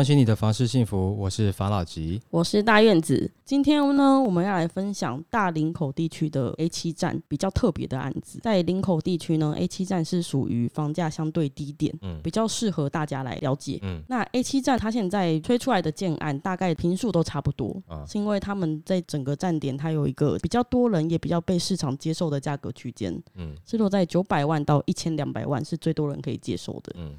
关心你的房事幸福，我是法老吉。我是大院子。今天呢，我们要来分享大林口地区的 A 七站比较特别的案子。在林口地区呢，A 七站是属于房价相对低点，嗯比较适合大家来了解。嗯那 A 七站它现在推出来的建案，大概平数都差不多，啊是因为他们在整个站点它有一个比较多人也比较被市场接受的价格区间，嗯是落在九百万到一千两百万是最多人可以接受的。嗯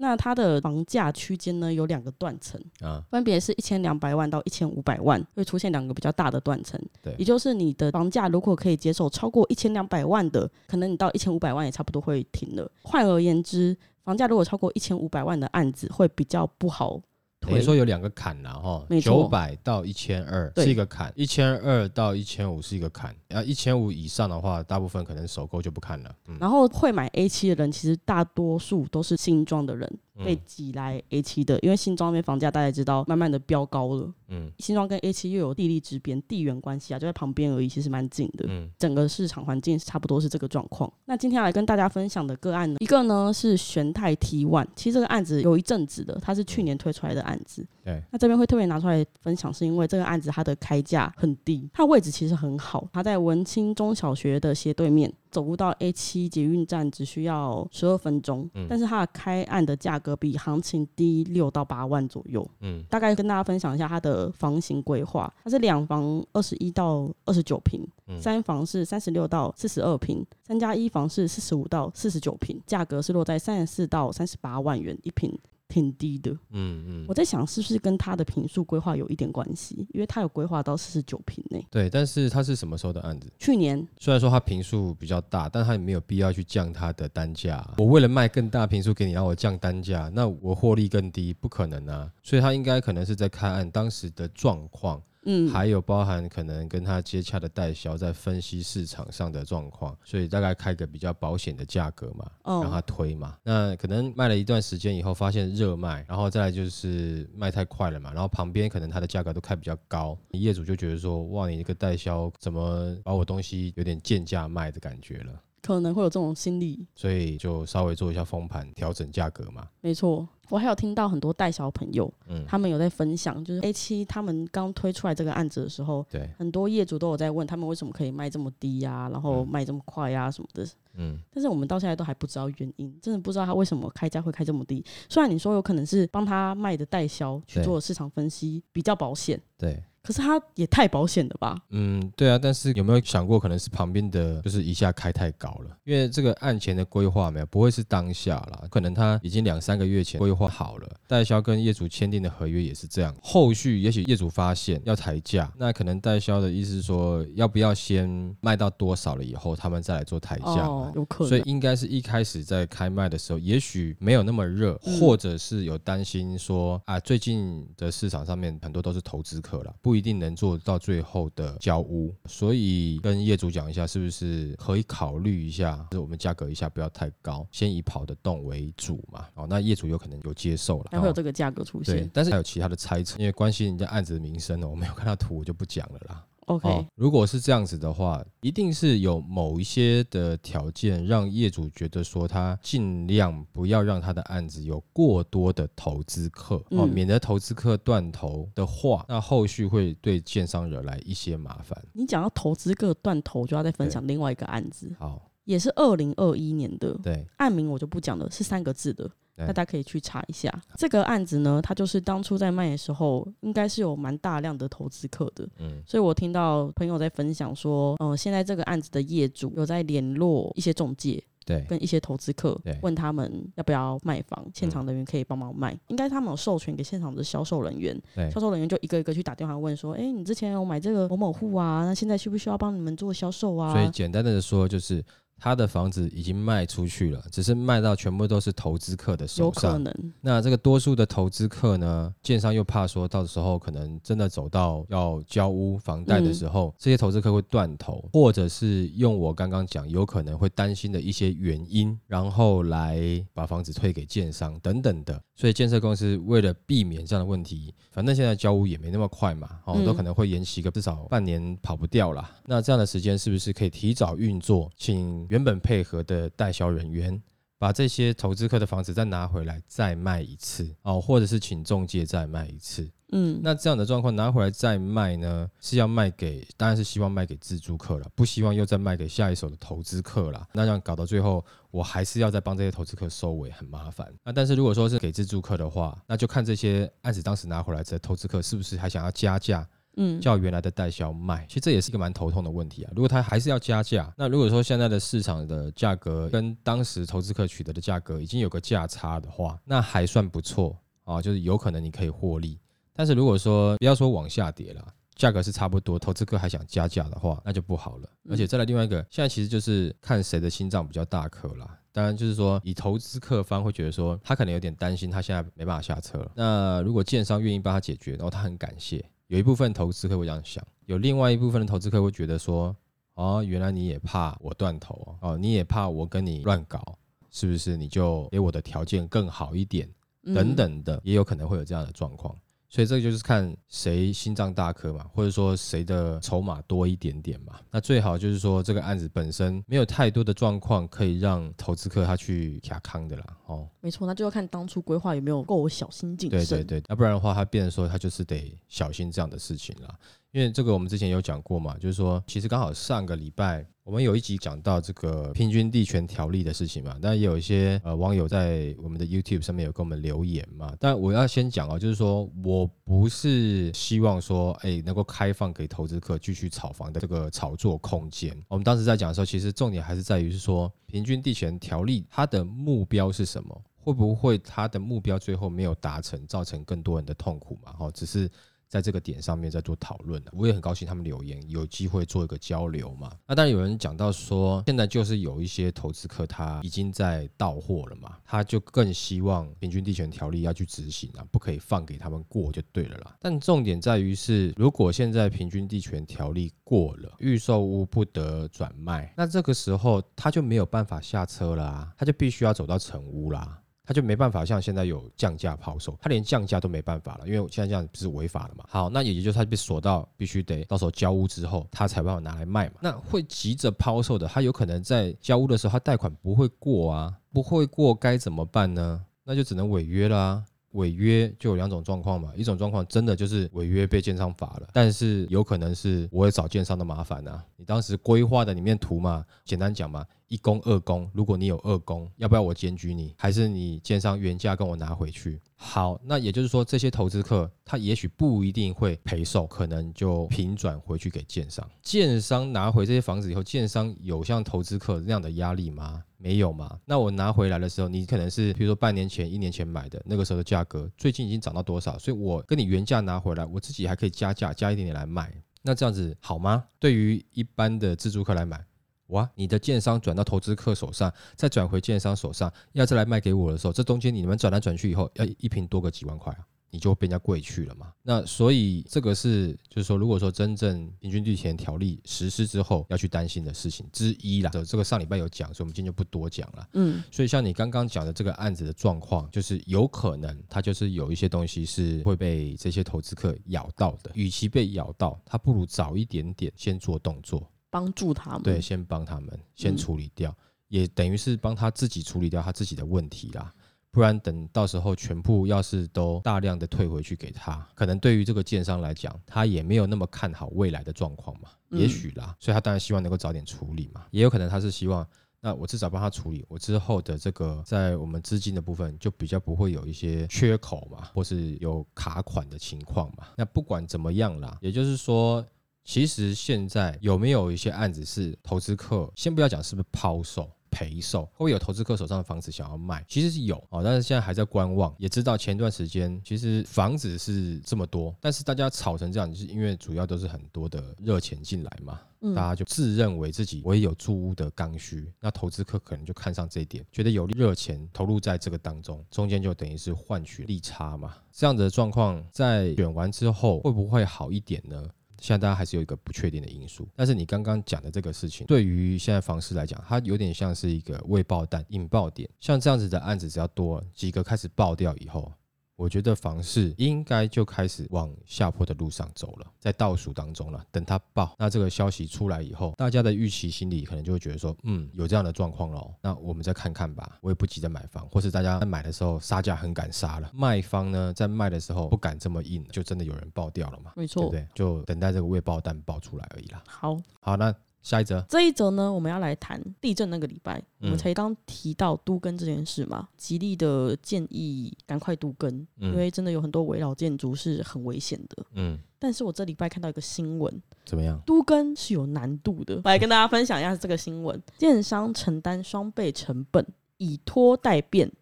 那它的房价区间呢有两个断层，啊分别是一千两百万到一千五百万，会出现两个比较大的断层。对也就是你的房价如果可以接受超过一千两百万的，可能你到一千五百万也差不多会停了。换而言之，房价如果超过一千五百万的案子会比较不好推等于。说有两个坎啦，哈，九百到一千二对是一个坎，一千二到一千五是一个坎，然后一千五以上的话，大部分可能首购就不看了。嗯然后会买 A 七的人，其实大多数都是新庄的人被嗯挤来 A 七的，因为新庄那边房价大家知道慢慢的飙高了。嗯新庄跟 A 七又有地利之便、地缘关系啊，就在旁边而已，其实蛮近的。嗯整个市场环境差不多是这个状况。那今天要来跟大家分享的个案呢，一个呢是玄泰 T One，其实这个案子有一阵子的，它是去年推出来的案子。对，那这边会特别拿出来分享，是因为这个案子它的开价很低，它位置其实很好，它在文清中小学的斜对面，走路到 A 七捷运站只需要十二分钟，嗯。但是它的开案的价格比行情低六到八万左右。嗯。大概跟大家分享一下它的房型规划，它是两房二十一到二十九平，嗯。三房是三十六到四十二平，三加一房是四十五到四十九平，价格是落在三十四到三十八万元一平，挺低的。嗯嗯我，在想是不是跟他的平数规划有一点关系，因为他有规划到四十九平呢。对，但是他是什么时候的案子？去年虽然说他平数比较大，但他也没有必要去降他的单价。我为了卖更大平数给你，让我降单价，那我获利更低，不可能啊。所以他应该可能是在看案当时的状况，嗯，还有包含可能跟他接洽的代销在分析市场上的状况，所以大概开个比较保险的价格嘛，哦让他推嘛。那可能卖了一段时间以后，发现热卖，然后再来就是卖太快了嘛，然后旁边可能它的价格都开比较高，业主就觉得说，哇，你这个代销怎么把我东西有点贱价卖的感觉了，可能会有这种心理，所以就稍微做一下封盘，调整价格嘛。没错。我还有听到很多代销朋友，嗯，他们有在分享，就是 A 七他们刚推出来这个案子的时候，对，很多业主都有在问他们为什么可以卖这么低呀、然后嗯卖这么快呀、什么的。嗯但是我们到现在都还不知道原因，真的不知道他为什么开价会开这么低。虽然你说有可能是帮他卖的代销去做市场分析比较保险，对。可是他也太保险了吧？嗯，对啊，但是有没有想过，可能是旁边的，就是一下开太高了？因为这个案前的规划没有，不会是当下啦，可能他已经两三个月前规划好了，代销跟业主签订的合约也是这样。后续也许业主发现要抬价，那可能代销的意思是说，要不要先卖到多少了以后，他们再来做抬价。哦，有可能。所以应该是一开始在开卖的时候，也许没有那么热，嗯或者是有担心说啊，最近的市场上面很多都是投资客了，不一定能做到最后的交屋，所以跟业主讲一下，是不是可以考虑一下，就是我们价格一下不要太高，先以跑得动为主嘛。哦，那业主有可能有接受了，还会有哦这个价格出对现，。但是还有其他的猜测，因为关系人家案子的名声呢，我没有看到图，我就不讲了啦。OK，、哦，如果是这样子的话，一定是有某一些的条件，让业主觉得说他尽量不要让他的案子有过多的投资客哦，嗯。免得投资客断头的话，那后续会对建商惹来一些麻烦。你讲到投资客断头，就要再分享另外一个案子，好，也是二零二一年的，对，案名我就不讲了，是三个字的，大家可以去查一下。这个案子呢，它就是当初在卖的时候，应该是有蛮大量的投资客的，嗯所以我听到朋友在分享说，嗯、现在这个案子的业主有在联络一些中介。对，跟一些投资客对问他们要不要卖房，现场人员可以帮忙卖。应该他们有授权给现场的销售人员，对销售人员就一个一个去打电话问说：“哎、你之前有买这个某某户啊？那现在需不需要帮你们做销售啊？”所以简单的说就是。他的房子已经卖出去了，只是卖到全部都是投资客的手有可上。能，那这个多数的投资客呢，建商又怕说到时候可能真的走到要交屋房贷的时候，这些投资客会断头，或者是用我刚刚讲有可能会担心的一些原因，然后来把房子退给建商等等的。所以建设公司为了避免这样的问题，反正现在交屋也没那么快嘛，哦，嗯都可能会延期个至少半年，跑不掉啦。那这样的时间是不是可以提早运作，请原本配合的代销人员？把这些投资客的房子再拿回来再卖一次哦，或者是请中介再卖一次。嗯，那这样的状况拿回来再卖呢，是要卖给，当然是希望卖给自住客了，不希望又再卖给下一手的投资客了。那这样搞到最后，我还是要再帮这些投资客收尾，很麻烦。那但是如果说是给自住客的话，那就看这些案子当时拿回来的投资客是不是还想要加价，嗯，叫原来的代销卖，其实这也是一个蛮头痛的问题啊。如果他还是要加价，那如果说现在的市场的价格跟当时投资客取得的价格已经有个价差的话，那还算不错啊，就是有可能你可以获利。但是如果说不要说往下跌了。价格是差不多，投资客还想加价的话，那就不好了。而且再来另外一个，现在其实就是看谁的心脏比较大颗啦。当然，就是说以投资客方会觉得说，他可能有点担心，他现在没办法下车了。那如果建商愿意帮他解决，然后他很感谢，有一部分投资客会这样想，有另外一部分的投资客会觉得说，哦，原来你也怕我断头哦，哦，你也怕我跟你乱搞，是不是？你就给我的条件更好一点，嗯等，等的，也有可能会有这样的状况。所以这个就是看谁心脏大颗嘛，或者说谁的筹码多一点点嘛。那最好就是说这个案子本身没有太多的状况可以让投资客他去卡康的啦。哦，没错，那就要看当初规划有没有够小心谨对慎。对对，要不然的话，他变成说他就是得小心这样的事情啦。因为这个我们之前有讲过嘛，就是说其实刚好上个礼拜我们有一集讲到这个平均地权条例的事情嘛，但也有一些呃网友在我们的 YouTube 上面有给我们留言嘛。但我要先讲哦，就是说我不是希望说哎能够开放给投资客继续炒房的这个炒作空间。我们当时在讲的时候，其实重点还是在于是说平均地权条例它的目标是什么？会不会它的目标最后没有达成，造成更多人的痛苦嘛？哦，只是在这个点上面在做讨论的。我也很高兴他们留言，有机会做一个交流嘛。那当然有人讲到说，现在就是有一些投资客他已经在到货了嘛，他就更希望平均地权条例要去执行啊，不可以放给他们过就对了啦。但重点在于是，如果现在平均地权条例过了，预售屋不得转卖，那这个时候他就没有办法下车了啊，他就必须要走到成屋啦。他就没办法像现在有降价抛售，他连降价都没办法了，因为现在这样不是违法的嘛。好，那也就是他被锁到必须得到时候交屋之后，他才办法拿来卖嘛。那会急着抛售的，他有可能在交屋的时候，他贷款不会过啊，不会过该怎么办呢？那就只能违约啦。违约就有两种状况嘛，一种状况真的就是违约被建商罚了，但是有可能是我会找建商的麻烦啊。你当时规划的里面图嘛，简单讲嘛，一公二公，如果你有二公，要不要我检举你，还是你建商原价跟我拿回去？好，那也就是说，这些投资客他也许不一定会赔售，可能就平转回去给建商。建商拿回这些房子以后，建商有像投资客那样的压力吗？没有嘛？那我拿回来的时候，你可能是比如说半年前、一年前买的，那个时候的价格，最近已经涨到多少？所以我跟你原价拿回来，我自己还可以加价加一点点来卖。那这样子好吗？对于一般的自住客来买，哇，你的建商转到投资客手上，再转回建商手上，要再来卖给我的时候，这中间你们转来转去以后，要一瓶多个几万块啊，你就会被人家贵去了嘛。那所以这个是就是说，如果说真正平均地权条例实施之后要去担心的事情之一啦。这个上礼拜有讲，所以我们今天就不多讲了。嗯，所以像你刚刚讲的这个案子的状况，就是有可能它就是有一些东西是会被这些投资客咬到的。与其被咬到，他不如早一点点先做动作。帮助他们。对，，先帮他们先处理掉，也等于是帮他自己处理掉他自己的问题啦。不然等到时候全部要是都大量的退回去给他，可能对于这个建商来讲，他也没有那么看好未来的状况嘛，嗯也许啦，所以他当然希望能够早点处理嘛，也有可能他是希望。那我至少帮他处理，我之后的这个在我们资金的部分就比较不会有一些缺口嘛，或是有卡款的情况嘛。那不管怎么样啦，也就是说，其实现在有没有一些案子是投资客，先不要讲是不是抛售赔售，会不会有投资客手上的房子想要卖？其实是有哦，但是现在还在观望。也知道前段时间其实房子是这么多，但是大家炒成这样，就是因为主要都是很多的热钱进来嘛。大家就自认为自己我也有住屋的刚需，那投资客可能就看上这一点，觉得有热钱投入在这个当中，中间就等于是换取利差嘛。这样的状况在选完之后会不会好一点呢？现在大家还是有一个不确定的因素。但是你刚刚讲的这个事情，对于现在房市来讲，它有点像是一个未爆弹引爆点。像这样子的案子，只要多几个开始爆掉以后。我觉得房市应该就开始往下坡的路上走了，在倒数当中了。等它爆，那这个消息出来以后，大家的预期心理可能就会觉得说，嗯，有这样的状况了，那我们再看看吧。我也不急着买房，或是大家在买的时候杀价很敢杀了，卖方呢在卖的时候不敢这么硬，就真的有人爆掉了嘛？没错，对不对？就等待这个未爆弹爆出来而已啦。好，好，那。下一则，这一则呢，我们要来谈地震那个礼拜，我们才刚提到都更这件事嘛，极力的建议赶快都更，因为真的有很多围绕建筑是很危险的。嗯，但是我这礼拜看到一个新闻，怎么样？都更是有难度的，我 来跟大家分享一下这个新闻：建商承担双倍成本，以拖代变，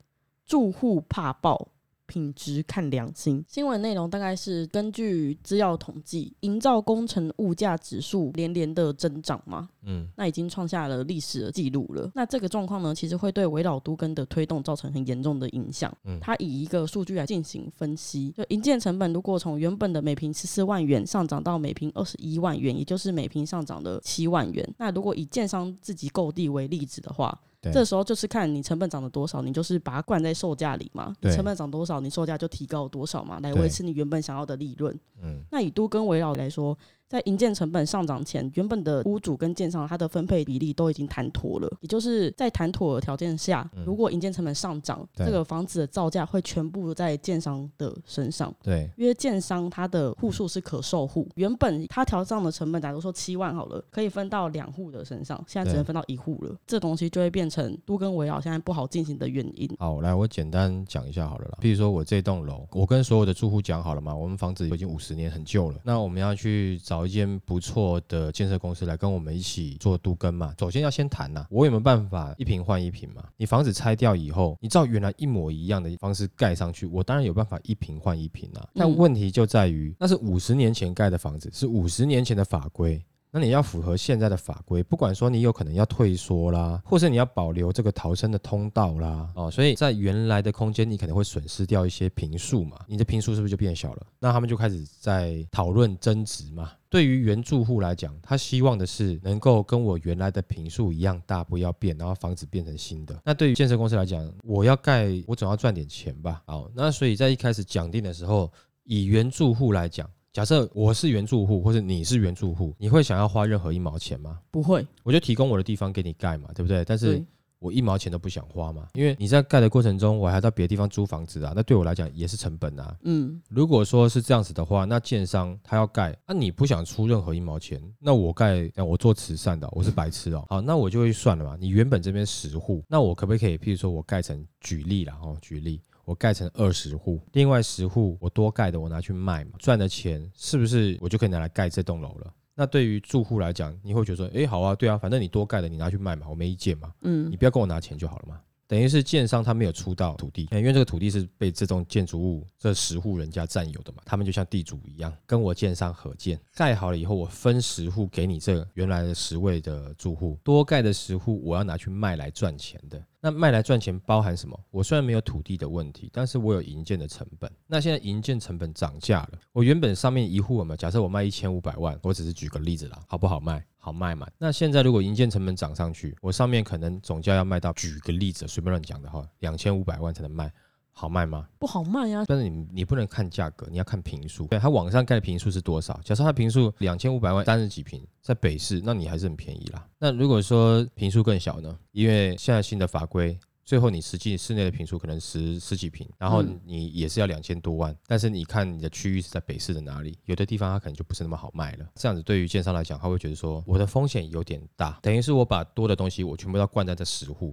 住户怕爆。品质看良心。新闻内容大概是根据资料统计，营造工程物价指数连连的增长嘛，嗯，那已经创下了历史的记录了。那这个状况呢，其实会对围绕都根的推动造成很严重的影响。嗯，它以一个数据来进行分析，就营建成本如果从原本的每平十四万元上涨到每平二十一万元，也就是每平上涨了七万元。那如果以建商自己购地为例子的话，这时候就是看你成本涨了多少，你就是把它灌在售价里嘛。成本涨多少，你售价就提高多少嘛，来维持你原本想要的利润。嗯，那以都跟围绕来说。在营建成本上涨前，原本的屋主跟建商他的分配比例都已经谈妥了，也就是在谈妥的条件下，如果营建成本上涨，这个房子的造价会全部在建商的身上。对，因为建商他的户数是可售户，原本他调账的成本，假如说七万好了，可以分到两户的身上，现在只能分到一户了，这东西就会变成都跟围绕现在不好进行的原因。好，来我简单讲一下好了啦，比如说我这栋楼，我跟所有的住户讲好了嘛，我们房子已经五十年很旧了，那我们要去找一间不错。的建设公司来跟我们一起做都更嘛？首先要先谈呐，我有没有办法一平换一平嘛？你房子拆掉以后，你照原来一模一样的方式盖上去，我当然有办法一平换一平啊。但问题就在于，那是五十年前盖的房子，是五十年前的法规。那你要符合现在的法规，不管说你有可能要退缩啦，或是你要保留这个逃生的通道啦，哦，所以在原来的空间你可能会损失掉一些平数嘛，你的平数是不是就变小了？那他们就开始在讨论增值嘛。对于原住户来讲，他希望的是能够跟我原来的平数一样大，不要变，然后房子变成新的。那对于建设公司来讲，我要盖，我总要赚点钱吧？好，那所以在一开始讲定的时候，以原住户来讲。假设我是原住户，或者你是原住户，你会想要花任何一毛钱吗？不会，我就提供我的地方给你盖嘛，对不对？但是我一毛钱都不想花嘛，因为你在盖的过程中，我还到别的地方租房子啊，那对我来讲也是成本啊。嗯，如果说是这样子的话，那建商他要盖，那你不想出任何一毛钱，那我盖，我做慈善的，我是白痴哦。好，那我就会算了嘛。你原本这边十户，那我可不可以，譬如说我盖成举例了哦，举例。我盖成二十户，另外十户我多盖的，我拿去卖嘛，赚的钱是不是我就可以拿来盖这栋楼了？那对于住户来讲，你会觉得说，哎，好啊，对啊，反正你多盖的，你拿去卖嘛，我没意见嘛，嗯，你不要跟我拿钱就好了嘛。等于是建商他没有出到土地，因为这个土地是被这栋建筑物这十户人家占有的嘛，他们就像地主一样，跟我建商合建，盖好了以后，我分十户给你这原来的十位的住户，多盖的十户我要拿去卖来赚钱的。那卖来赚钱包含什么？我虽然没有土地的问题，但是我有营建的成本。那现在营建成本涨价了，我原本上面一户我们，假设我卖一千五百万，我只是举个例子啦，好不好卖？好卖嘛？那现在如果营建成本涨上去，我上面可能总价要卖到，举个例子，随便乱讲的话，两千五百万才能卖。好卖吗？不好卖呀。但是你你不能看价格，你要看平数。对，它网上盖的平数是多少？假设它平数两千五百万，三十几平，在北市，那你还是很便宜啦。那如果说平数更小呢？因为现在新的法规，最后你实际室内的平数可能十十几平，然后你也是要两千多万。但是你看你的区域是在北市的哪里？有的地方它可能就不是那么好卖了。这样子对于建商来讲，他会觉得说我的风险有点大，等于是我把多的东西我全部要灌在这十户。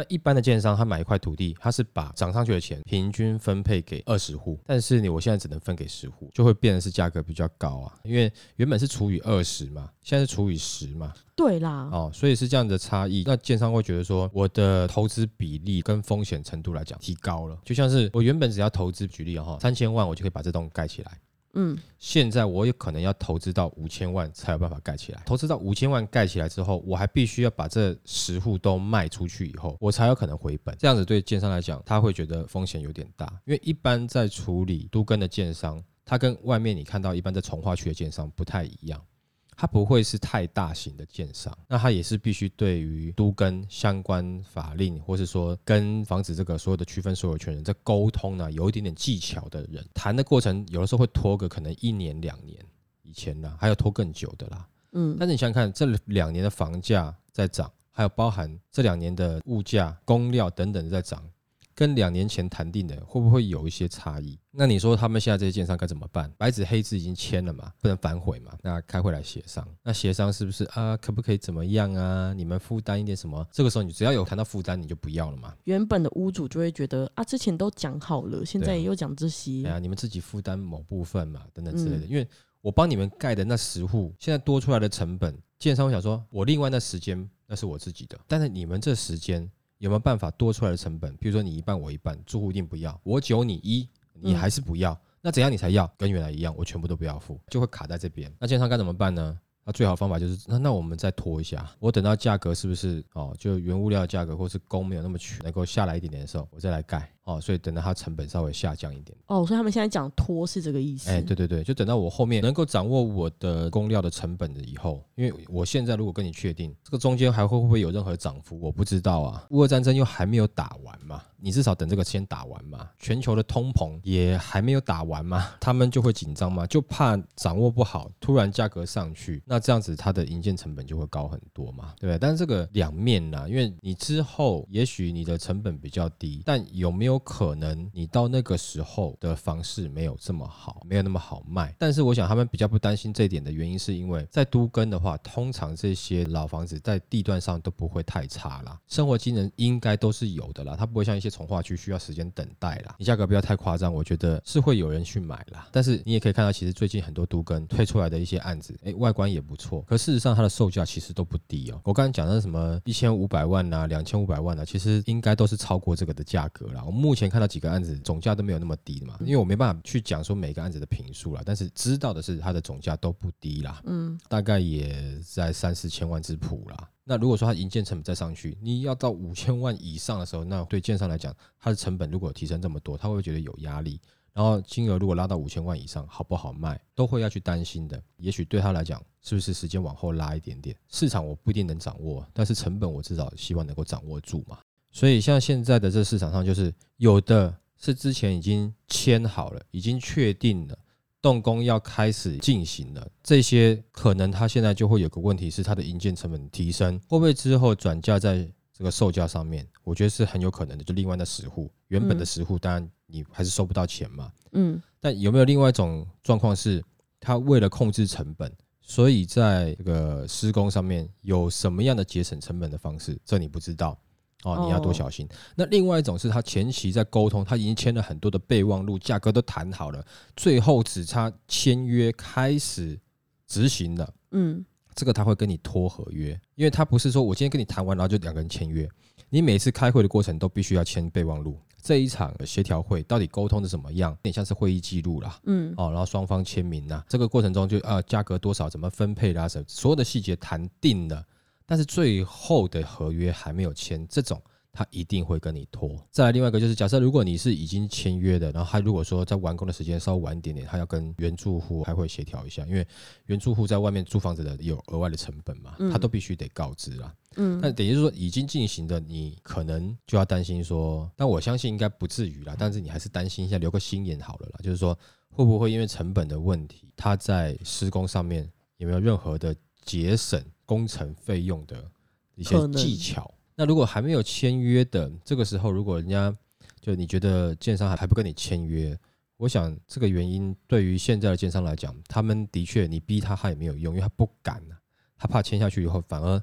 那一般的建商，他买一块土地，他是把涨上去的钱平均分配给二十户，但是你我现在只能分给十户，就会变得是价格比较高啊，因为原本是除以二十嘛，现在是除以十嘛，对啦，哦，所以是这样的差异。那建商会觉得说，我的投资比例跟风险程度来讲提高了，就像是我原本只要投资，举例哈，三千万我就可以把这栋盖起来。嗯，现在我有可能要投资到五千万才有办法盖起来。投资到五千万盖起来之后，我还必须要把这十户都卖出去以后，我才有可能回本。这样子对建商来讲，他会觉得风险有点大，因为一般在处理都根的建商，他跟外面你看到一般在从化区的建商不太一样。它不会是太大型的建商，那它也是必须对于都跟相关法令，或是说跟防止这个所有的区分所有权人在沟通呢，有一点点技巧的人，谈的过程有的时候会拖个可能一年两年，以前呢还有拖更久的啦。嗯，但是你想想看，这两年的房价在涨，还有包含这两年的物价、工料等等在涨。跟两年前谈定的会不会有一些差异？那你说他们现在这些建商该怎么办？白纸黑字已经签了嘛，不能反悔嘛？那开会来协商，那协商是不是啊？可不可以怎么样啊？你们负担一点什么？这个时候你只要有谈到负担，你就不要了嘛。原本的屋主就会觉得啊，之前都讲好了，现在又讲这些，哎呀，你们自己负担某部分嘛，等等之类的。因为我帮你们盖的那十户，现在多出来的成本，建商会想说，我另外那时间那是我自己的，但是你们这时间。有没有办法多出来的成本？比如说你一半我一半，住户一定不要，我九你一，你还是不要，那怎样你才要？跟原来一样，我全部都不要付，就会卡在这边。那建商该怎么办呢？那最好方法就是，那那我们再拖一下，我等到价格是不是哦，就原物料价格或是工没有那么全，能够下来一点点的时候，我再来盖。哦，所以等到它成本稍微下降一点。哦，所以他们现在讲拖是这个意思。哎，对对对，就等到我后面能够掌握我的工料的成本的以后，因为我现在如果跟你确定这个中间还会不会有任何涨幅，我不知道啊。乌俄战争又还没有打完嘛，你至少等这个先打完嘛。全球的通膨也还没有打完嘛，他们就会紧张嘛，就怕掌握不好，突然价格上去，那这样子它的营建成本就会高很多嘛，对不对？但是这个两面呢，因为你之后也许你的成本比较低，但有没有？可能你到那个时候的房市没有这么好，没有那么好卖。但是我想他们比较不担心这一点的原因，是因为在都根的话，通常这些老房子在地段上都不会太差啦，生活机能应该都是有的啦，它不会像一些从化区需要时间等待啦。你价格不要太夸张，我觉得是会有人去买啦。但是你也可以看到，其实最近很多都根推出来的一些案子，哎，外观也不错，可事实上它的售价其实都不低哦。我刚刚讲的什么一千五百万呐，两千五百万呐，其实应该都是超过这个的价格啦。我目前看到几个案子总价都没有那么低的嘛，因为我没办法去讲说每个案子的评数啦，但是知道的是它的总价都不低啦，嗯，大概也在三四千万之谱啦。那如果说它营建成本再上去，你要到五千万以上的时候，那对建商来讲，它的成本如果提升这么多，他会觉得有压力。然后金额如果拉到五千万以上，好不好卖，都会要去担心的。也许对他来讲，是不是时间往后拉一点点，市场我不一定能掌握，但是成本我至少希望能够掌握住嘛。所以像现在的这市场上，就是有的是之前已经签好了，已经确定了动工要开始进行了，这些可能他现在就会有个问题是，它的营建成本提升，会不会之后转嫁在这个售价上面？我觉得是很有可能的。就另外的十户，原本的十户，当然你还是收不到钱嘛。嗯。但有没有另外一种状况是，他为了控制成本，所以在这个施工上面有什么样的节省成本的方式？这你不知道。哦，你要多小心。那另外一种是他前期在沟通，他已经签了很多的备忘录，价格都谈好了，最后只差签约开始执行了。嗯，这个他会跟你拖合约，因为他不是说我今天跟你谈完，然后就两个人签约。你每次开会的过程都必须要签备忘录。这一场协调会到底沟通的怎么样？有点像是会议记录啦。嗯，哦，然后双方签名呐，这个过程中就啊，价格多少，怎么分配啦，什所有的细节谈定了。但是最后的合约还没有签，这种他一定会跟你拖。再来另外一个就是，假设如果你是已经签约的，然后他如果说在完工的时间稍微晚一点点，他要跟原住户还会协调一下，因为原住户在外面租房子的有额外的成本嘛，他都必须得告知啦。嗯，那等于是说已经进行的，你可能就要担心说，但我相信应该不至于啦，但是你还是担心一下，留个心眼好了啦，就是说会不会因为成本的问题，他在施工上面有没有任何的节省？工程费用的一些技巧。那如果还没有签约的，这个时候如果人家就你觉得建商还还不跟你签约，我想这个原因对于现在的建商来讲，他们的确你逼他他也没有用，因为他不敢啊，他怕签下去以后反而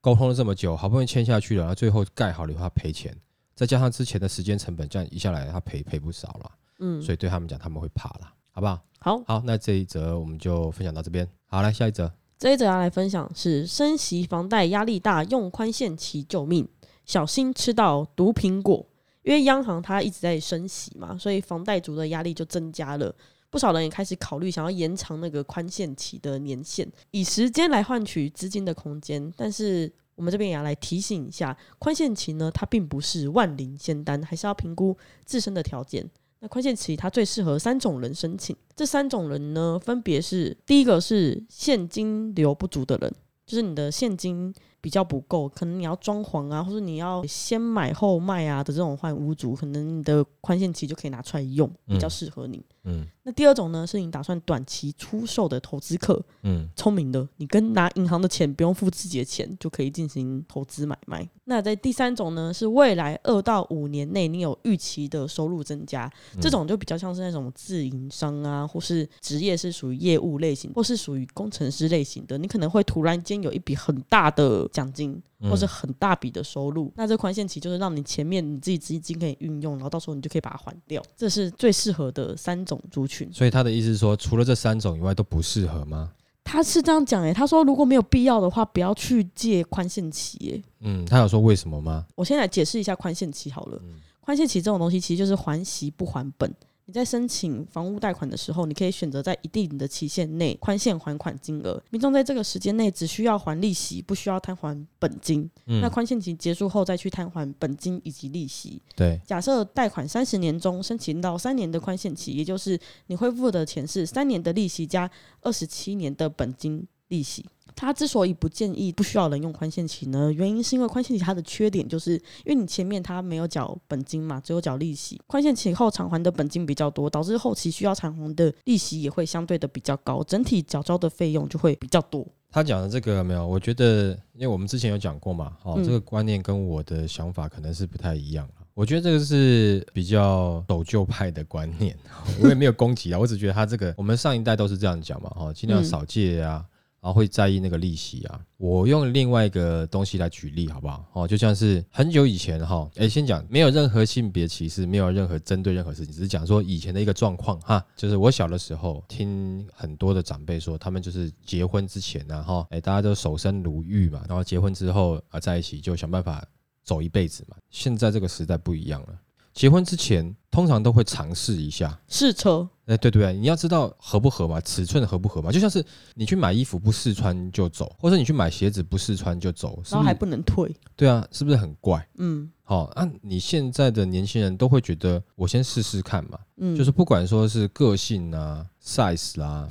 沟通了这么久，好不容易签下去了，然后最后盖好了以后他赔钱，再加上之前的时间成本，这样一下来他赔赔不少了，嗯，所以对他们讲他们会怕了，好不好？好，好，那这一则我们就分享到这边。好，来下一则。这一则要来分享是升息房贷压力大，用宽限期救命，小心吃到毒苹果。因为央行它一直在升息嘛，所以房贷族的压力就增加了。不少人也开始考虑想要延长那个宽限期的年限，以时间来换取资金的空间。但是我们这边也要来提醒一下，宽限期呢，它并不是万灵仙丹，还是要评估自身的条件。那宽限期它最适合三种人申请，这三种人呢，分别是第一个是现金流不足的人，就是你的现金比较不够，可能你要装潢啊，或者你要先买后卖啊的这种换屋主，可能你的宽限期就可以拿出来用，比较适合你。嗯那第二种呢，是你打算短期出售的投资客，嗯聪明的，你跟拿银行的钱不用付自己的钱，就可以进行投资买卖。那在第三种呢，是未来二到五年内你有预期的收入增加，这种就比较像是那种自营商啊，或是职业是属于业务类型，或是属于工程师类型的，你可能会突然间有一笔很大的奖金，或是很大笔的收入。那这宽限期就是让你前面你自己资金可以运用，然后到时候你就可以把它还掉。这是最适合的三种族群。所以他的意思是说，除了这三种以外都不适合吗？他是这样讲诶、他说如果没有必要的话，不要去借宽限期诶、嗯，他有说为什么吗？我先来解释一下宽限期好了。嗯宽限期这种东西其实就是还息不还本。你在申请房屋贷款的时候，你可以选择在一定的期限内宽限还款金额。民众在这个时间内只需要还利息，不需要摊还本金。嗯那宽限期结束后再去摊还本金以及利息。对，假设贷款三十年中申请到三年的宽限期，也就是你恢复的钱是三年的利息加二十七年的本金利息。他之所以不建议不需要人用宽限期呢，原因是因为宽限期它的缺点就是因为你前面他没有缴本金嘛，只有缴利息，宽限期后偿还的本金比较多，导致后期需要偿还的利息也会相对的比较高，整体缴交的费用就会比较多。他讲的这个没有？我觉得，因为我们之前有讲过嘛，哦，嗯这个观念跟我的想法可能是不太一样啊我觉得这个是比较守旧派的观念，我也没有攻击啊，我只觉得他这个，我们上一代都是这样讲嘛，哈，尽量嗯少借啊，然然后会在意那个利息啊。我用另外一个东西来举例好不好？哦，就像是很久以前哈，诶，先讲没有任何性别歧视，没有任何针对任何事情，只是讲说以前的一个状况哈，就是我小的时候听很多的长辈说，他们就是结婚之前呢，哈，诶，大家都守身如玉嘛，然后结婚之后啊在一起就想办法走一辈子嘛。现在这个时代不一样了，结婚之前通常都会尝试一下，试车，哎，对对对，你要知道合不合嘛，尺寸合不合嘛，就像是你去买衣服不试穿就走，或者你去买鞋子不试穿就走，是然后还不是？不能退，对啊，是不是很怪？嗯。好、那，你现在的年轻人都会觉得我先试试看嘛，嗯，就是不管说是个性啊、size 啦，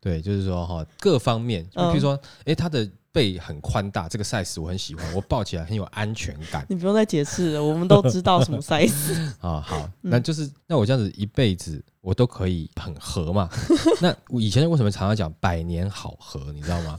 对，就是说哈、各方面，比如说，哎、他的背很宽大，这个 size 我很喜欢，我抱起来很有安全感你不用再解释了，我们都知道什么 size。啊。好，嗯那就是那我这样子一辈子我都可以很合嘛。那我以前为什么常常讲百年好合，你知道吗？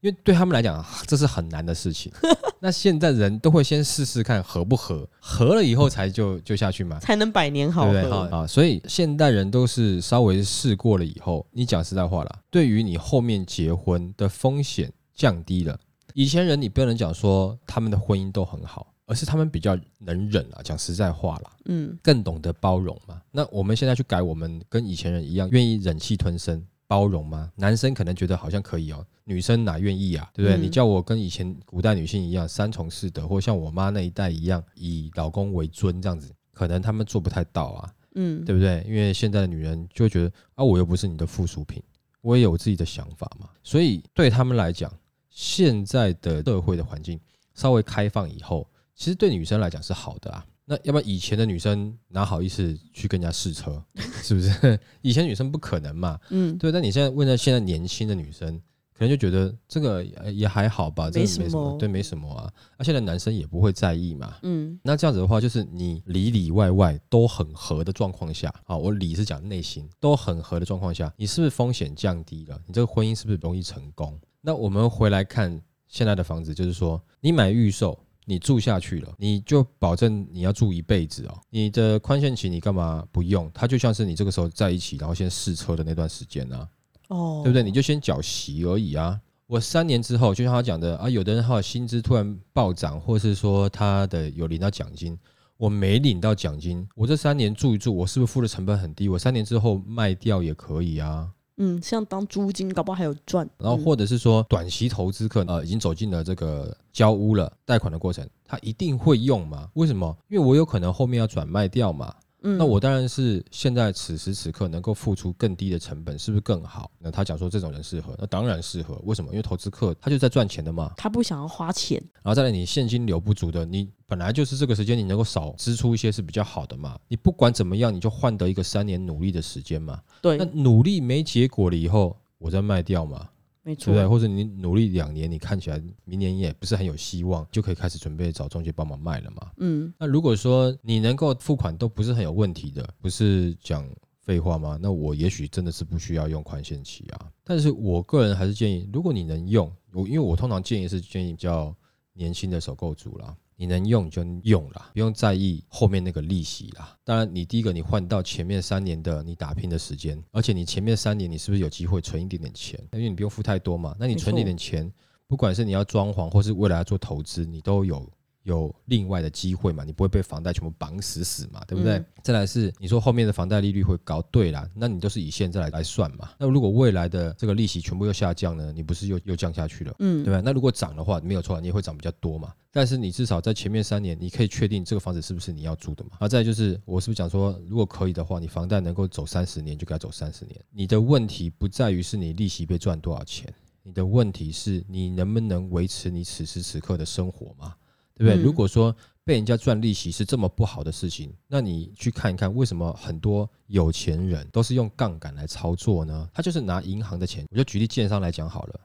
因为对他们来讲，这是很难的事情。那现在人都会先试试看合不合，合了以后才就就下去买。才能百年好？合。啊，所以现代人都是稍微试过了以后，你讲实在话了，对于你后面结婚的风险降低了。以前人你不能讲说他们的婚姻都很好，而是他们比较能忍啊。讲实在话啦，嗯更懂得包容嘛。那我们现在去改，我们跟以前人一样，愿意忍气吞声。包容吗？男生可能觉得好像可以哦，女生哪愿意啊？对不对？嗯你叫我跟以前古代女性一样三从四德，或像我妈那一代一样以老公为尊这样子，可能他们做不太到啊。嗯，对不对？因为现在的女人就会觉得啊，我又不是你的附属品，我也有自己的想法嘛。所以对他们来讲，现在的社会的环境稍微开放以后，其实对女生来讲是好的啊。那要不然以前的女生哪好意思去跟人家试车，是不是？以前女生不可能嘛，嗯，对。但你现在问到现在年轻的女生，可能就觉得这个呃也还好吧，这个没什么没什么，对，没什么啊。那、现在男生也不会在意嘛，嗯那这样子的话，就是你里里外外都很合的状况下，啊，我里是讲内心都很合的状况下，你是不是风险降低了？你这个婚姻是不是容易成功？那我们回来看现在的房子，就是说你买预售，你住下去了，你就保证你要住一辈子哦。你的宽限期你干嘛不用？它就像是你这个时候在一起，然后先试车的那段时间啊，哦，对不对？你就先缴息而已啊。我三年之后，就像他讲的啊，有的人他的薪资突然暴涨，或是说他的有领到奖金，我没领到奖金，我这三年住一住，我是不是付的成本很低？我三年之后卖掉也可以啊。嗯，像当租金，搞不好还有赚。然后或者是说短期投资客呃已经走进了这个交屋了贷款的过程，他一定会用吗？为什么？因为我有可能后面要转卖掉嘛。嗯，那我当然是现在此时此刻能够付出更低的成本，是不是更好？那他讲说这种人适合，那当然适合。为什么？因为投资客他就在赚钱的嘛。他不想要花钱，然后再来你现金流不足的，你本来就是这个时间你能够少支出一些是比较好的嘛。你不管怎么样，你就换得一个三年努力的时间嘛。对那，努力没结果了以后，我再卖掉嘛。没错对不，对？或者你努力两年，你看起来明年也不是很有希望，就可以开始准备找中介帮忙卖了嘛。嗯，那如果说你能够付款都不是很有问题的，不是讲废话吗？那我也许真的是不需要用宽限期啊。但是我个人还是建议，如果你能用，我因为我通常建议是建议比较年轻的首购族啦。你能用就用啦，不用在意后面那个利息啦。当然，你第一个你换到前面三年的你打拼的时间，而且你前面三年你是不是有机会存一点点钱？因为你不用付太多嘛，那你存一点点钱，不管是你要装潢或是未来要做投资，你都有有另外的机会嘛，你不会被房贷全部绑死死嘛，对不对？嗯再来是你说后面的房贷利率会高，对啦，那你都是以现在来来算嘛。那如果未来的这个利息全部又下降呢，你不是又又降下去了？嗯对，吧？那如果涨的话，没有错，你也会涨比较多嘛。但是你至少在前面三年，你可以确定这个房子是不是你要住的嘛。啊再就是，我是不是讲说，如果可以的话，你房贷能够走三十年，就该走三十年。你的问题不在于是你利息被赚多少钱，你的问题是你能不能维持你此时此刻的生活嘛？对不对？嗯如果说被人家赚利息是这么不好的事情，那你去看一看，为什么很多有钱人都是用杠杆来操作呢？他就是拿银行的钱，我就举例建商来讲好了。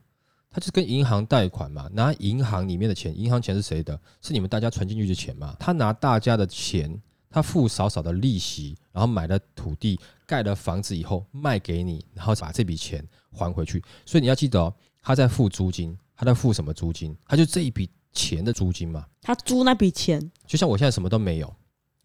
他就是跟银行贷款嘛，拿银行里面的钱，银行钱是谁的？是你们大家存进去的钱嘛？他拿大家的钱，他付少少的利息，然后买了土地，盖了房子以后卖给你，然后把这笔钱还回去。所以你要记得哦，他在付租金，他在付什么租金？他就这一笔钱的租金嘛。他租那笔钱，就像我现在什么都没有，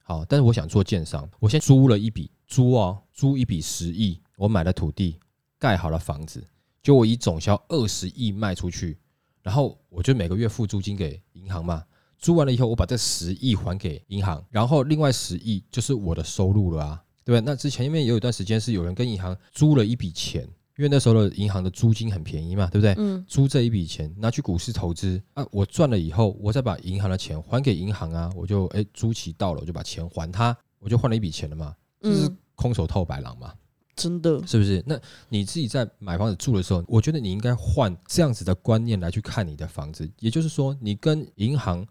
好，但是我想做建商，我先租了一笔租哦，租一笔十亿，我买了土地，盖好了房子，就我以总销二十亿卖出去，然后我就每个月付租金给银行嘛，租完了以后，我把这十亿还给银行，然后另外十亿就是我的收入了啊，对吧？那之前因为也有一段时间是有人跟银行租了一笔钱，因为那时候的银行的租金很便宜嘛，对不对？嗯，租这一笔钱拿去股市投资啊，我赚了以后，我再把银行的钱还给银行啊，我就哎租期到了，我就把钱还他，我就换了一笔钱了嘛，就是嗯，空手套白狼嘛，真的，是不是？那你自己在买房子住的时候，我觉得你应该换这样子的观念来去看你的房子，也就是说，你跟银行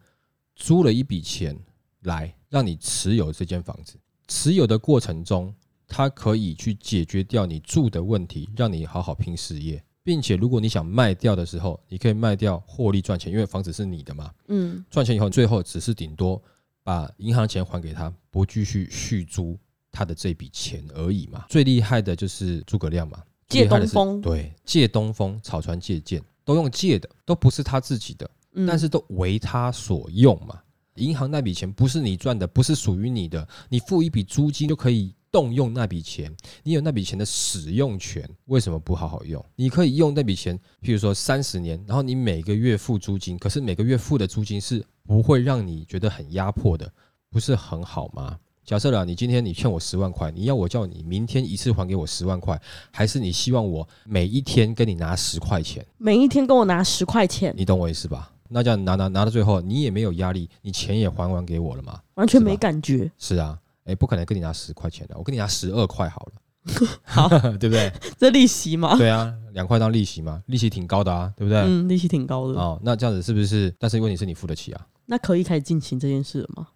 租了一笔钱来让你持有这间房子，持有的过程中，它可以去解决掉你住的问题，让你好好拼事业。并且，如果你想卖掉的时候，你可以卖掉获利赚钱，因为房子是你的嘛。嗯，赚钱以后，最后只是顶多把银行钱还给他，不继续续租他的这笔钱而已嘛。最厉害的就是诸葛亮嘛，借东风对，借东风，草船借箭，都用借的，都不是他自己的，嗯但是都为他所用嘛。银行那笔钱不是你赚的，不是属于你的，你付一笔租金就可以动用那笔钱，你有那笔钱的使用权，为什么不好好用？你可以用那笔钱，譬如说三十年，然后你每个月付租金，可是每个月付的租金是不会让你觉得很压迫的，不是很好吗？假设了，你今天你欠我十万块，你要我叫你明天一次还给我十万块，还是你希望我每一天跟你拿十块钱？每一天跟我拿十块钱，你懂我意思吧？那这样拿拿拿到最后，你也没有压力，你钱也还完给我了嘛？完全没感觉，是啊，哎，不可能跟你拿十块钱的，我跟你拿十二块好了，好，对不对？这利息嘛？对啊，两块当利息嘛，利息挺高的啊，对不对？嗯，利息挺高的，哦，那这样子是不是？但是问题是你付得起啊。那可以开始进行这件事了吗？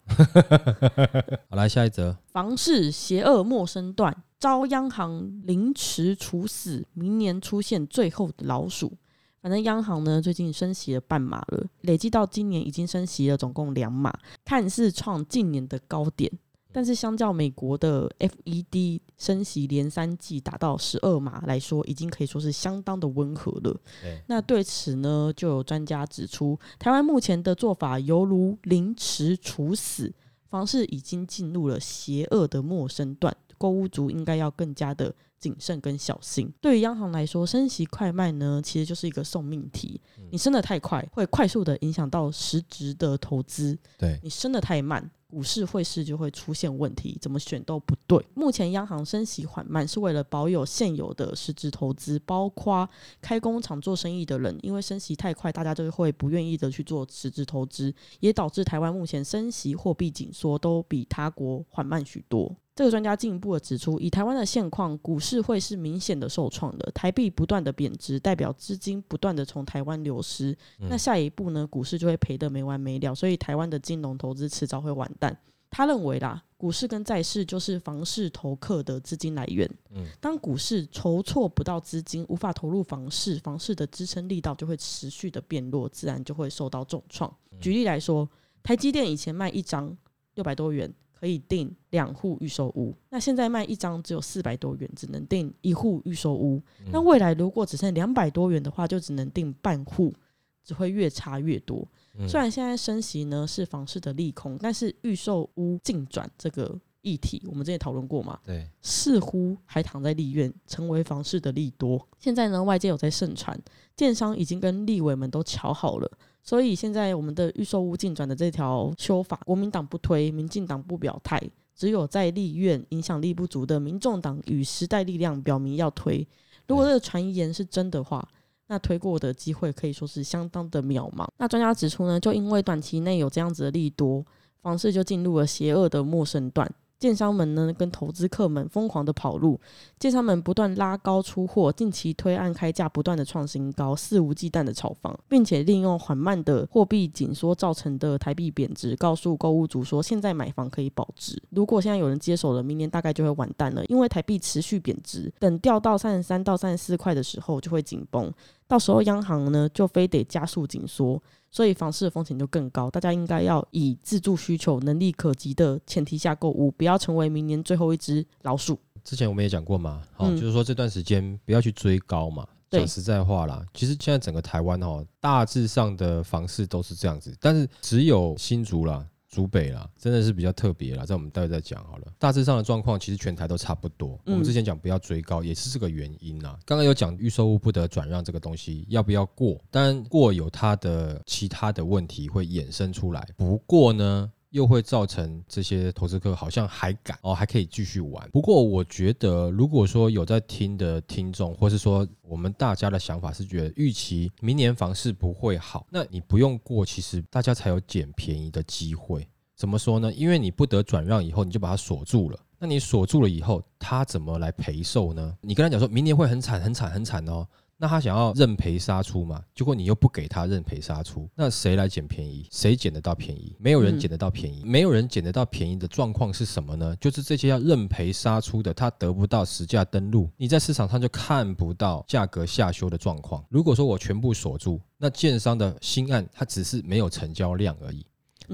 好，来下一则，房市邪恶陌生段，遭央行凌迟处死，明年出现最后的老鼠。反正央行呢最近升息了半码了，累计到今年已经升息了总共两码，看似创近年的高点，但是相较美国的 FED 升息连三季达到十二码来说，已经可以说是相当的温和了。对那对此呢，就有专家指出，台湾目前的做法犹如凌迟处死，房市已经进入了邪恶的陌生段，购物族应该要更加的谨慎跟小心。对于央行来说，升息快慢呢，其实就是一个送命题。你升得太快，会快速的影响到实质的投资；对你升得太慢，股市汇市就会出现问题，怎么选都不对。目前央行升息缓慢，是为了保有现有的实质投资，包括开工厂做生意的人，因为升息太快，大家就会不愿意的去做实质投资，也导致台湾目前升息、货币紧缩都比他国缓慢许多。这个专家进一步的指出，以台湾的现况，股市会是明显的受创的。台币不断的贬值，代表资金不断的从台湾流失。那下一步呢，股市就会赔得没完没了。所以台湾的金融投资迟早会完蛋。他认为啦，股市跟债市就是房市投客的资金来源。嗯，当股市筹措不到资金，无法投入房市，房市的支撑力道就会持续的变弱，自然就会受到重创。举例来说，台积电以前卖一张六百多元。可以订两户预售屋，那现在卖一张只有四百多元，只能订一户预售屋。那未来如果只剩两百多元的话，就只能订半户，只会越差越多。虽然现在升息呢是房市的利空，但是预售屋进转这个议题，我们之前讨论过嘛？对，似乎还躺在利院，成为房市的利多。现在呢，外界有在盛传，建商已经跟立委们都瞧好了。所以现在我们的预售屋进转的这条修法，国民党不推，民进党不表态，只有在立院影响力不足的民众党与时代力量表明要推。如果这个传言是真的话，那推过的机会可以说是相当的渺茫。那专家指出呢，就因为短期内有这样子的利多，房市就进入了邪恶的陌生段。建商们呢，跟投资客们疯狂的跑路，建商们不断拉高出货，近期推案开价不断的创新高，肆无忌惮的炒房，并且利用缓慢的货币紧缩造成的台币贬值，告诉购物主说现在买房可以保值。如果现在有人接手了，明年大概就会完蛋了，因为台币持续贬值，等掉到三十三到三十四块的时候就会紧绷，到时候央行呢就非得加速紧缩。所以房市的风险就更高，大家应该要以自住需求能力可及的前提下购物，不要成为明年最后一只老鼠。之前我们也讲过嘛，好，就是说这段时间不要去追高嘛。讲实在话啦，其实现在整个台湾哦，大致上的房市都是这样子，但是只有新竹啦。竹北啦，真的是比较特别啦，在我们待会再讲好了。大致上的状况其实全台都差不多。我们之前讲不要追高，也是这个原因啦。刚刚有讲预售物不得转让这个东西要不要过，当然过有它的其他的问题会衍生出来。不过呢。又会造成这些投资客好像还敢哦，还可以继续玩。不过我觉得，如果说有在听的听众，或是说我们大家的想法是觉得预期明年房市不会好，那你不用过，其实大家才有捡便宜的机会。怎么说呢？因为你不得转让以后，你就把它锁住了。那你锁住了以后，他怎么来赔售呢？你跟他讲说明年会很惨、很惨、很惨哦。那他想要认赔杀出嘛？结果你又不给他认赔杀出，那谁来捡便宜？谁捡得到便宜？没有人捡得到便宜，没有人捡得到便宜的状况是什么呢？就是这些要认赔杀出的，他得不到实价登录，你在市场上就看不到价格下修的状况。如果说我全部锁住，那建商的新案它只是没有成交量而已，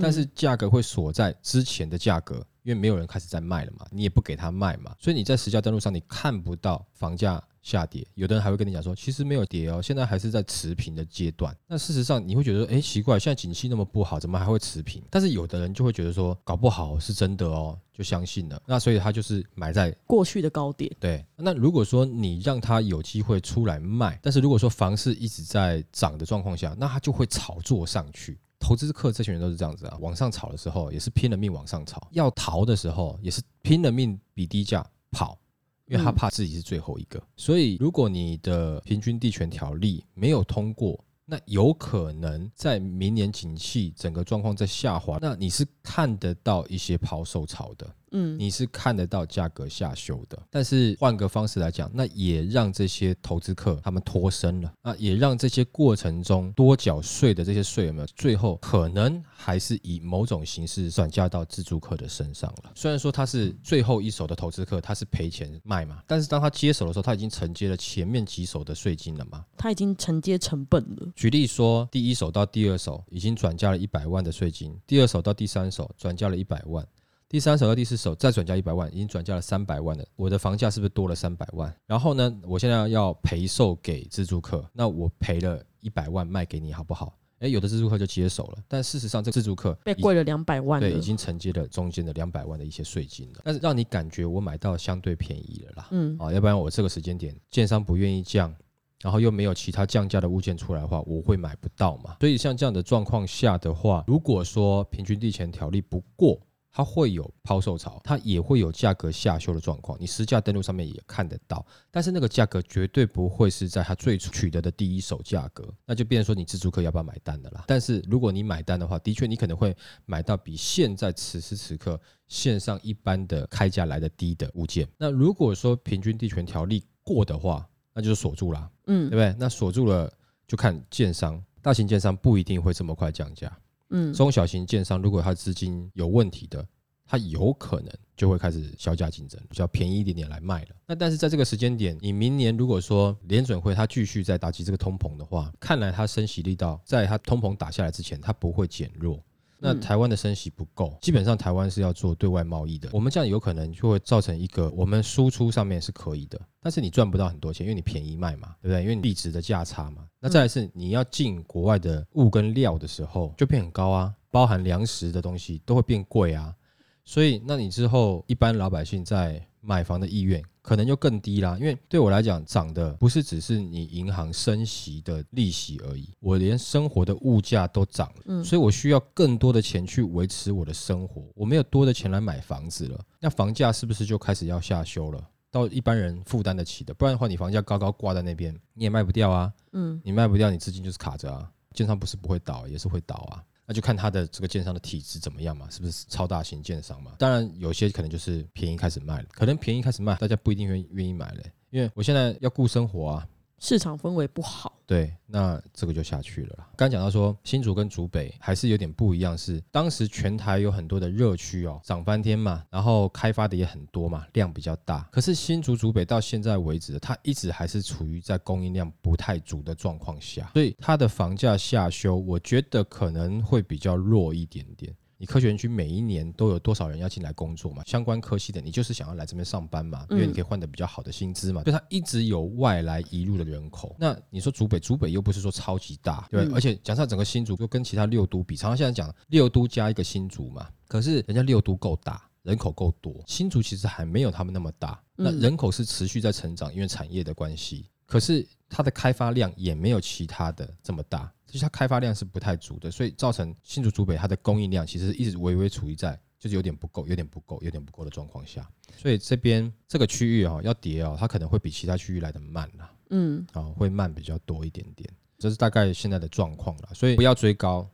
但是价格会锁在之前的价格，因为没有人开始在卖了嘛，你也不给他卖嘛，所以你在实价登录上你看不到房价。下跌，有的人还会跟你讲说，其实没有跌哦，现在还是在持平的阶段。那事实上你会觉得，哎，奇怪，现在景气那么不好，怎么还会持平？但是有的人就会觉得说，搞不好是真的哦，就相信了。那所以他就是买在过去的高点。对，那如果说你让他有机会出来卖，但是如果说房市一直在涨的状况下，那他就会炒作上去。投资客这群人都是这样子啊，往上炒的时候也是拼了命往上炒，要逃的时候也是拼了命比低价跑。因为他怕自己是最后一个，所以如果你的平均地权条例没有通过，那有可能在明年景气整个状况在下滑，那你是看得到一些抛售潮的。嗯，你是看得到价格下修的，但是换个方式来讲，那也让这些投资客他们脱身了那，也让这些过程中多缴税的这些税有没有最后可能还是以某种形式转嫁到自住客的身上了。虽然说他是最后一手的投资客，他是赔钱卖嘛，但是当他接手的时候，他已经承接了前面几手的税金了嘛，他已经承接成本了。举例说，第一手到第二手已经转嫁了一百万的税金，第二手到第三手转嫁了一百万。第三手到第四手再转嫁一百万，已经转嫁了三百万了。我的房价是不是多了三百万？然后呢，我现在要赔售给自住客，那我赔了一百万卖给你好不好？诶，有的自助客就接手了，但事实上这自助客被贵了两百万，对已经承接了中间的两百万的一些税金了，但是让你感觉我买到相对便宜了啦，嗯啊，要不然我这个时间点建商不愿意降，然后又没有其他降价的物件出来的话，我会买不到嘛。所以像这样的状况下的话，如果说平均地权条例不过，它会有抛售潮，它也会有价格下修的状况。你实价登录上面也看得到，但是那个价格绝对不会是在它最初取得的第一手价格，那就变成说你自助客要不要买单的啦。但是如果你买单的话，的确你可能会买到比现在此时此刻线上一般的开价来的低的物件。那如果说平均地权条例过的话，那就是锁住了，嗯，对嗯不对？那锁住了就看建商，大型建商不一定会这么快降价。嗯中小型建商如果他资金有问题的，他有可能就会开始销价竞争，比较便宜一点点来卖了。那但是在这个时间点，你明年如果说联准会它继续在打击这个通膨的话，看来它升息力道在它通膨打下来之前，它不会减弱。那嗯台湾的升息不够，基本上台湾是要做对外贸易的。我们这样有可能就会造成一个，我们输出上面是可以的，但是你赚不到很多钱，因为你便宜卖嘛，对不对？因为你币值的价差嘛。那再来是你要进国外的物跟料的时候，就变很高啊，包含粮食的东西都会变贵啊。所以，那你之后一般老百姓在买房的意愿可能就更低啦。因为对我来讲，涨的不是只是你银行升息的利息而已，我连生活的物价都涨了，嗯所以我需要更多的钱去维持我的生活。我没有多的钱来买房子了，那房价是不是就开始要下修了？到一般人负担得起的，不然的话，你房价高高挂在那边，你也卖不掉啊。嗯你卖不掉，你资金就是卡着啊。建商不是不会倒，也是会倒啊。那就看他的这个建商的体质怎么样嘛，是不是超大型建商嘛？当然有些可能就是便宜开始卖了，可能便宜开始卖，大家不一定愿愿意买嘞，因为我现在要顾生活啊。市场氛围不好，对，那这个就下去了啦。刚讲到说新竹跟竹北还是有点不一样，是当时全台有很多的热区哦，涨翻天嘛，然后开发的也很多嘛，量比较大。可是新竹竹北到现在为止，它一直还是处于在供应量不太足的状况下，所以它的房价下修，我觉得可能会比较弱一点点。你科学园区每一年都有多少人要进来工作嘛？相关科系的，你就是想要来这边上班嘛，因为你可以换得比较好的薪资嘛。对它一直有外来移入的人口。那你说竹北，竹北又不是说超级大，对而且讲上整个新竹，就跟其他六都比，常常现在讲六都加一个新竹嘛，可是人家六都够大。人口够多，新竹其实还没有他们那么大。那嗯人口是持续在成长，因为产业的关系。可是它的开发量也没有其他的这么大，就是它开发量是不太足的，所以造成新竹竹北它的供应量其实一直微微处于在就是有点不够、有点不够、有点不够的状况下。所以这边这个区域哦、要跌哦，它可能会比其他区域来的慢啦，嗯啊、会慢比较多一点点。这是大概现在的状况啦，所以不要追高。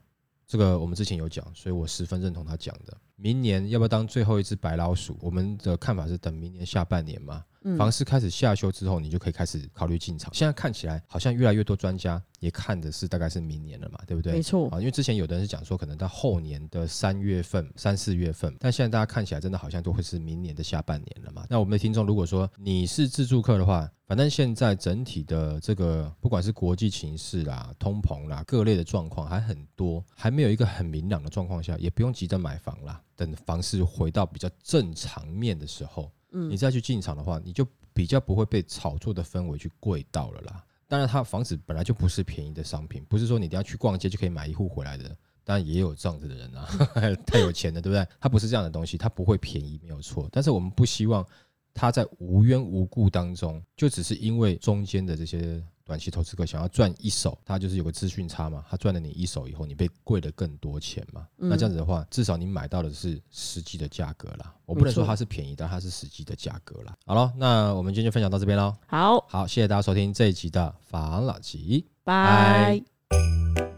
这个我们之前有讲，所以我十分认同他讲的。明年要不要当最后一只白老鼠？我们的看法是等明年下半年嘛，嗯房市开始下修之后，你就可以开始考虑进场。现在看起来好像越来越多专家也看的是大概是明年了嘛，对不对？没错啊，因为之前有的人是讲说可能到后年的三月份、三四月份，但现在大家看起来真的好像都会是明年的下半年了嘛。那我们的听众如果说你是自助客的话，反正现在整体的这个不管是国际情势啦、通膨啦、各类的状况还很多，还没有一个很明朗的状况下，也不用急着买房啦。等房市回到比较正常面的时候，你再去进场的话，你就比较不会被炒作的氛围去贵到了啦。当然，它房子本来就不是便宜的商品，不是说你等下去逛街就可以买一户回来的。当然也有这样子的人啊，太有钱了，对不对？它不是这样的东西，它不会便宜，没有错。但是我们不希望它在无缘无故当中，就只是因为中间的这些短期投资客想要赚一手，他就是有个资讯差嘛，他赚了你一手以后，你被贵了更多钱嘛。嗯那这样子的话，至少你买到的是实际的价格啦。我不能说它是便宜，但它是实际的价格啦。好了，那我们今天就分享到这边喽。好，好，谢谢大家收听这一集的法老集。拜。拜